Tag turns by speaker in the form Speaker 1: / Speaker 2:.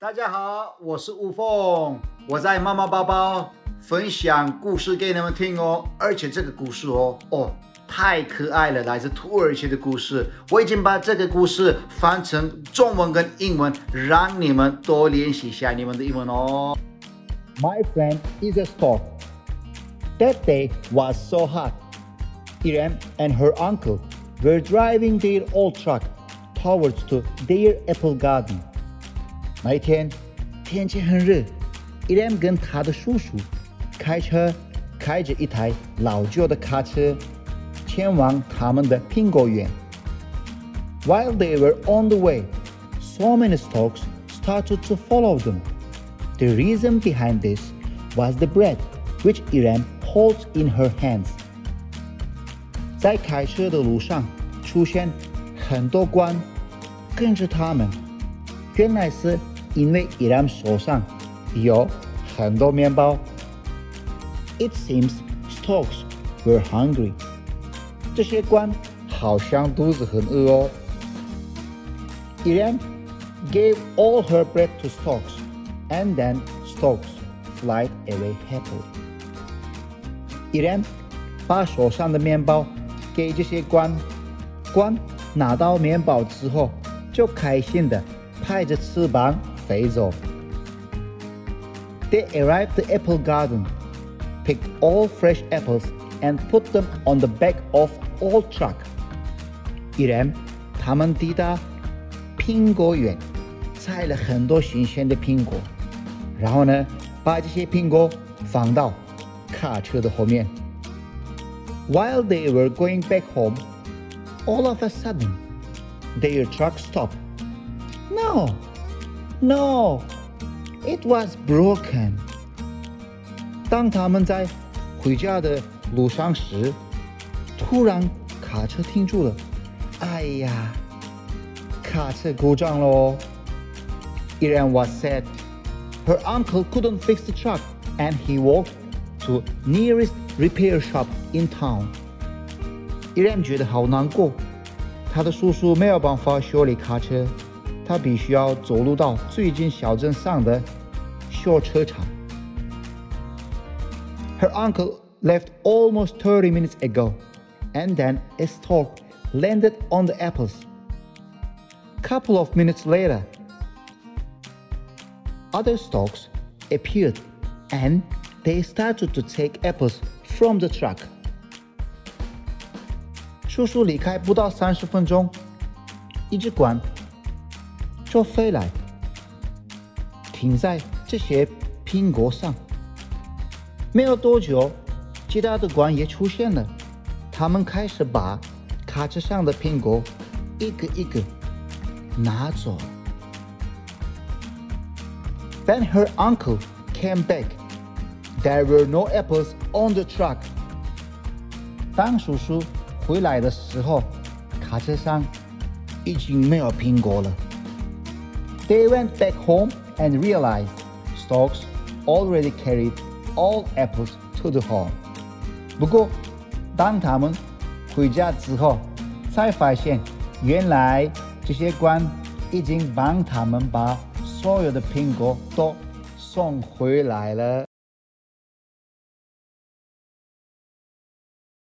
Speaker 1: 大家好，我是吴凤，我在妈妈包包分享故事给你们听哦。而且这个故事哦，哦，太可爱了，来自土耳其的故事。我已经把这个故事翻成中文跟英文，让你们多练习一下你们的英文哦。My friend is a stork. That day was so hot. Irem and her uncle were driving their old truck towards to their apple garden. While they were on the way, so many storks started to follow them. The reason behind this was the bread which Irem holds in her hands. 在开车的路上出现很多光，跟着他们，原来是因为伊朗手上有很多面包。It seems storks were hungry。这些官好像肚子很饿哦。Irem gave all her bread to storks, and then storks flied away happily. 伊然把手上的面包给这些官，官拿到面包之后，就开心的拍着翅膀。飞走。They arrived at the apple garden, picked all fresh apples, and put them on the back of old truck. 依然，他们抵达苹果园，采了很多新鲜的苹果，然后呢，把这些苹果放到卡车的后面。while they were going back home, all of a sudden, their truck stopped. No, no, it was broken. 当他们在回家的路上时，突然卡车停住了。哎呀，卡车故障喽！Irem was sad. Her uncle couldn't fix the truck, and he walked to nearest repair shop in town. Irem 觉得好难过，他的叔叔没有办法修理卡车。他必须要走路到最近小镇上的修车厂。Her uncle left almost 30 minutes ago, and then a stork landed on the apples. Couple of minutes later, other storks appeared and they started to take apples from the truck. 叔叔离开不到三十分钟，一只鹳 就飞来，停在这些苹果上。没有多久，其他的鹳也出现了，他们开始把卡车上的苹果一个一个拿走。Then her uncle came back. There were no apples on the truck. 当叔叔回来的时候，卡车上已经没有苹果了。They went back home and realized storks already carried all apples to the hall. 不过，当他们回家之后，才发现原来这些官已经帮他们把所有的苹果都送回来了。